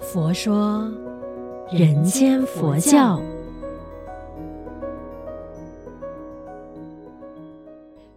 佛说人间佛教。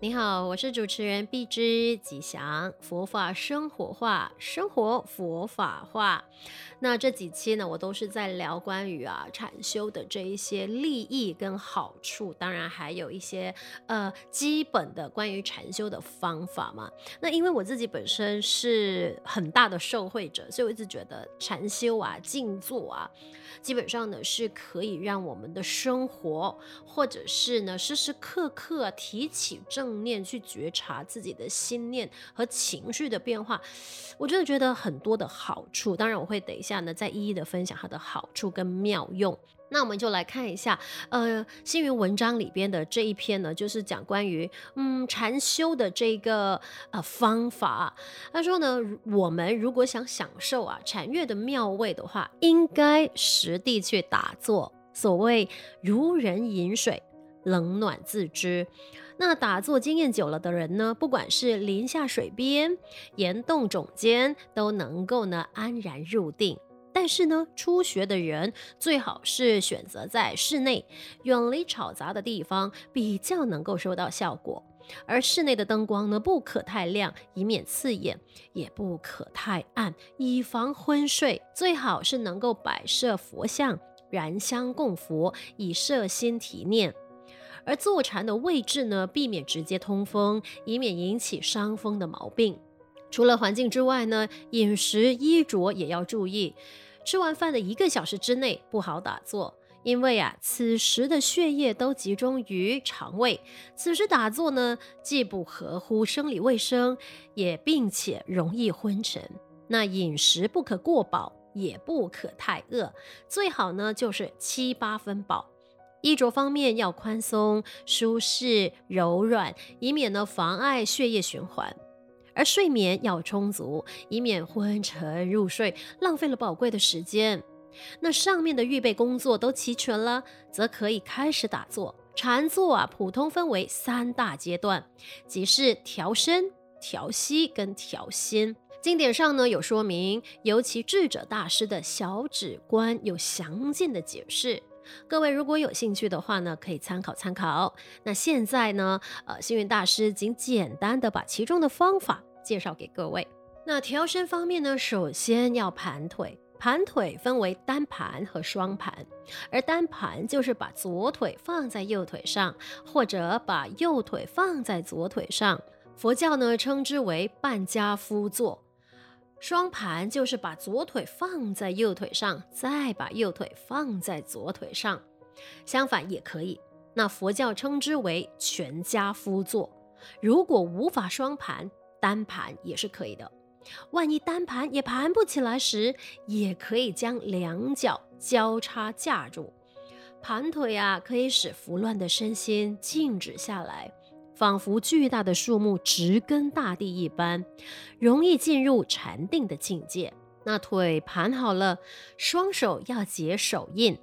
你好，好我是主持人碧枝吉祥，佛法生活化，生活佛法化。那这几期呢，我都是在聊关于啊禅修的这一些利益跟好处，当然还有一些呃基本的关于禅修的方法嘛。那因为我自己本身是很大的受惠者，所以我一直觉得禅修啊、静坐啊，基本上呢是可以让我们的生活，或者是呢时时刻刻提起正念去觉察自己的心念和情绪的变化，我真的觉得很多的好处。当然我会等一下。呢，再一一的分享它的好处跟妙用。那我们就来看一下，呃，星云文章里边的这一篇呢，就是讲关于嗯禅修的这个呃方法。他说呢，我们如果想享受啊禅悦的妙味的话，应该实地去打坐。所谓如人饮水，冷暖自知。那打坐经验久了的人呢，不管是临下水边、岩洞踵间，都能够呢安然入定。但是呢，初学的人最好是选择在室内，远离吵杂的地方，比较能够收到效果。而室内的灯光呢，不可太亮，以免刺眼；也不可太暗，以防昏睡。最好是能够摆设佛像，燃香供佛，以摄心提念。而坐禅的位置呢，避免直接通风，以免引起伤风的毛病。除了环境之外呢，饮食衣着也要注意。吃完饭的一个小时之内不好打坐，因为啊，此时的血液都集中于肠胃，此时打坐呢，既不合乎生理卫生，也并且容易昏沉。那饮食不可过饱，也不可太饿，最好呢就是七八分饱。衣着方面要宽松、舒适、柔软，以免呢妨碍血液循环；而睡眠要充足，以免昏沉入睡，浪费了宝贵的时间。那上面的预备工作都齐全了，则可以开始打坐。禅坐啊，普通分为三大阶段，即是调身、调息跟调心。经典上呢有说明，尤其智者大师的小指观有详尽的解释。各位如果有兴趣的话呢，可以参考参考。那现在呢，呃，星云大师仅简单的把其中的方法介绍给各位。那调身方面呢，首先要盘腿，盘腿分为单盘和双盘，而单盘就是把左腿放在右腿上，或者把右腿放在左腿上，佛教呢称之为半跏趺坐。双盘就是把左腿放在右腿上，再把右腿放在左腿上，相反也可以。那佛教称之为全家夫坐。如果无法双盘，单盘也是可以的。万一单盘也盘不起来时，也可以将两脚交叉架住。盘腿啊，可以使浮乱的身心静止下来。仿佛巨大的树木植根大地一般，容易进入禅定的境界。那腿盘好了，双手要结手印，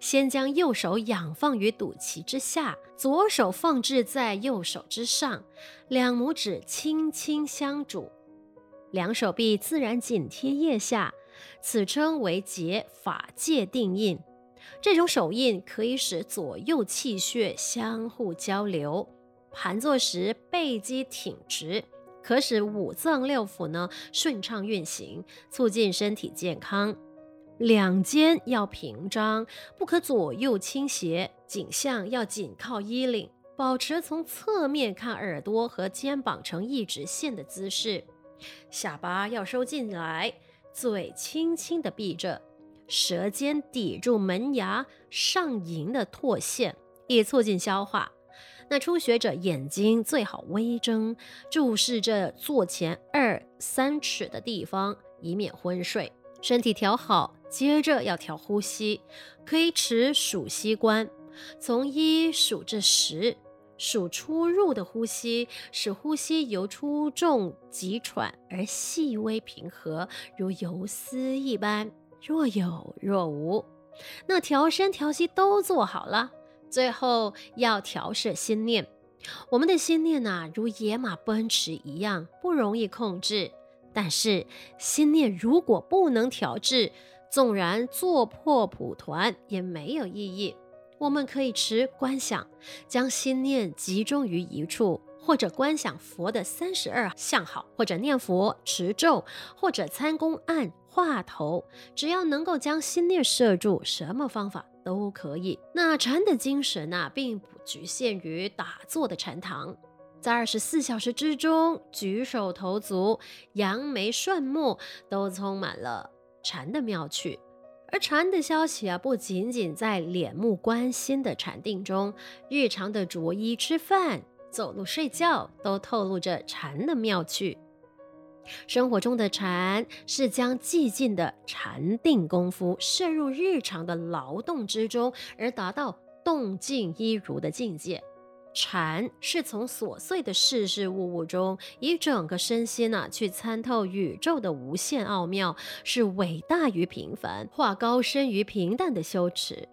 先将右手仰放于肚脐之下，左手放置在右手之上，两拇指轻轻相拄，两手臂自然紧贴腋下，此称为结法界定印。这种手印可以使左右气血相互交流。盘坐时背肌挺直，可使五脏六腑呢顺畅运行，促进身体健康。两肩要平张，不可左右倾斜。颈项要紧靠衣领，保持从侧面看耳朵和肩膀成一直线的姿势。下巴要收进来，嘴轻轻地闭着，舌尖抵住门牙上龈的唾腺，以促进消化。那初学者眼睛最好微睁，注视着坐前二三尺的地方，以免昏睡。身体调好，接着要调呼吸，可以持数息观，从一数至十，数出入的呼吸，使呼吸由粗重急喘而细微平和，如游丝一般，若有若无。那调身调息都做好了。最后要调摄心念，我们的心念呐、如野马奔驰一样，不容易控制。但是心念如果不能调制，纵然做破蒲团也没有意义。我们可以持观想，将心念集中于一处，或者观想佛的三十二相好，或者念佛持咒，或者参公案画头，只要能够将心念摄住，什么方法都可以。那禅的精神啊，并不局限于打坐的禅堂。在二十四小时之中，举手投足、扬眉顺目，都充满了禅的妙趣。而禅的消息啊，不仅仅在脸目观心的禅定中，日常的着衣、吃饭、走路、睡觉，都透露着禅的妙趣。生活中的禅，是将寂静的禅定功夫渗入日常的劳动之中，而达到动静一如的境界。禅是从琐碎的事事物物中，以整个身心呐、啊、去参透宇宙的无限奥妙，是伟大于平凡，化高深于平淡的修持。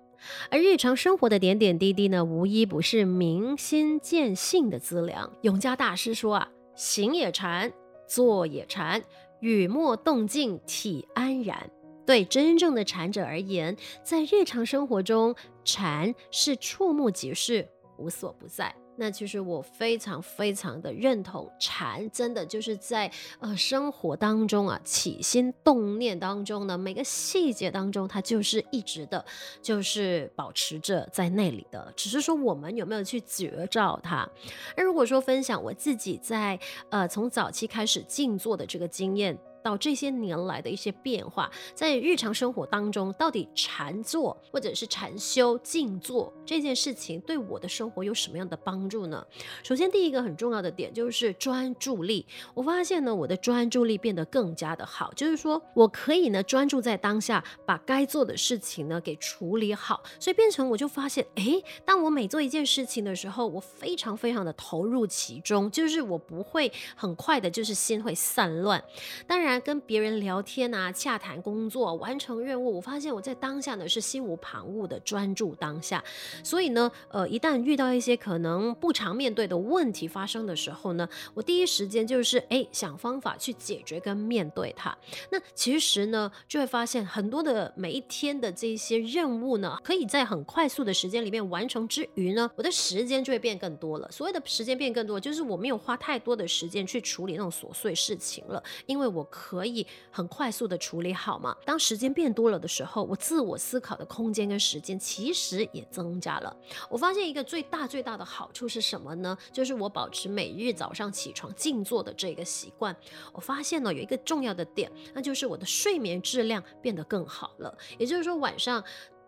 而日常生活的点点滴滴呢，无一不是明心见性的资粮。永嘉大师说啊，行也禅，坐也禅，雨墨动静体安然。对真正的禅者而言，在日常生活中，禅是触目即视。无所不在。那其实我非常非常的认同，禅真的就是在呃生活当中啊，起心动念当中呢，每个细节当中，它就是一直的，就是保持着在那里的。只是说我们有没有去觉照它？而如果说分享我自己在呃从早期开始静坐的这个经验。到这些年来的一些变化，在日常生活当中，到底禅坐或者是禅修、静坐这件事情对我的生活有什么样的帮助呢？首先，第一个很重要的点就是专注力。我发现呢，我的专注力变得更加的好，就是说我可以呢专注在当下，把该做的事情呢给处理好。所以变成我就发现，诶，当我每做一件事情的时候，我非常非常的投入其中，就是我不会很快的，就是心会散乱。当然。跟别人聊天啊，洽谈工作，完成任务，我发现我在当下呢是心无旁骛的专注当下。所以呢，呃，一旦遇到一些可能不常面对的问题发生的时候呢，我第一时间就是哎想方法去解决跟面对它。那其实呢，就会发现很多的每一天的这些任务呢，可以在很快速的时间里面完成之余呢，我的时间就会变更多了。所谓的时间变更多，就是我没有花太多的时间去处理那种琐碎事情了，因为我。可以很快速的处理好吗？当时间变多了的时候，我自我思考的空间跟时间其实也增加了。我发现一个最大最大的好处是什么呢？就是我保持每日早上起床静坐的这个习惯。我发现呢，有一个重要的点，那就是我的睡眠质量变得更好了。也就是说晚上。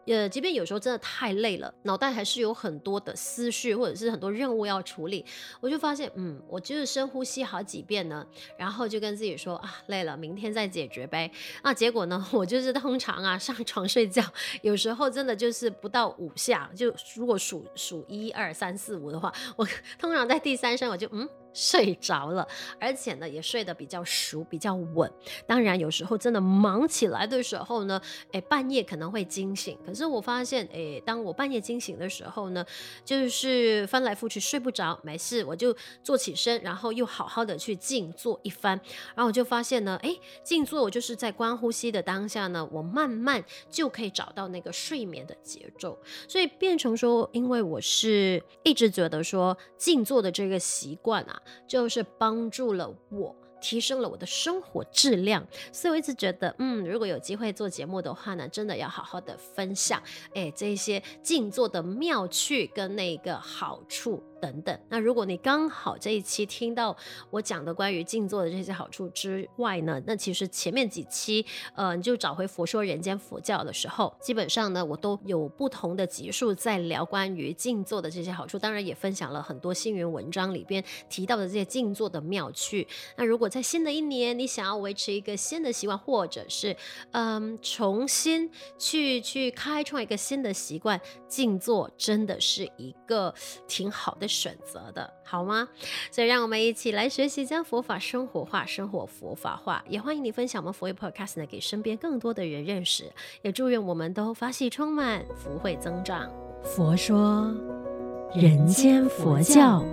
呃，即便有时候真的太累了，脑袋还是有很多的思绪，或者是很多任务要处理，我就发现，嗯，我就是深呼吸好几遍呢，然后就跟自己说啊，累了，明天再解决呗。那结果呢，我就是通常啊上床睡觉，有时候真的就是不到五下，就如果数数一二三四五的话，我 通常在第三声我就嗯。睡着了，而且呢也睡得比较熟，比较稳。当然有时候真的忙起来的时候呢，诶，半夜可能会惊醒。可是我发现，诶，当我半夜惊醒的时候呢，就是翻来覆去睡不着，没事，我就坐起身，然后又好好的去静坐一番。然后我就发现呢，诶，静坐我就是在观呼吸的当下呢，我慢慢就可以找到那个睡眠的节奏。所以变成说，因为我是一直觉得说静坐的这个习惯啊。就是帮助了我，提升了我的生活质量，所以我一直觉得，嗯，如果有机会做节目的话呢，真的要好好的分享，哎，这些静坐的妙趣跟那个好处。等等，那如果你刚好这一期听到我讲的关于静坐的这些好处之外呢，那其实前面几期，呃，你就找回佛说人间佛教的时候，基本上呢，我都有不同的集数在聊关于静坐的这些好处，当然也分享了很多星云文章里边提到的这些静坐的妙趣。那如果在新的一年，你想要维持一个新的习惯，或者是嗯，重新去去开创一个新的习惯，静坐真的是一个挺好的选择的好吗？所以让我们一起来学习将佛法生活化，生活佛法化。也欢迎你分享我们佛语 Podcast 呢，给身边更多的人认识。也祝愿我们都法喜充满，福慧增长。佛说人间佛教。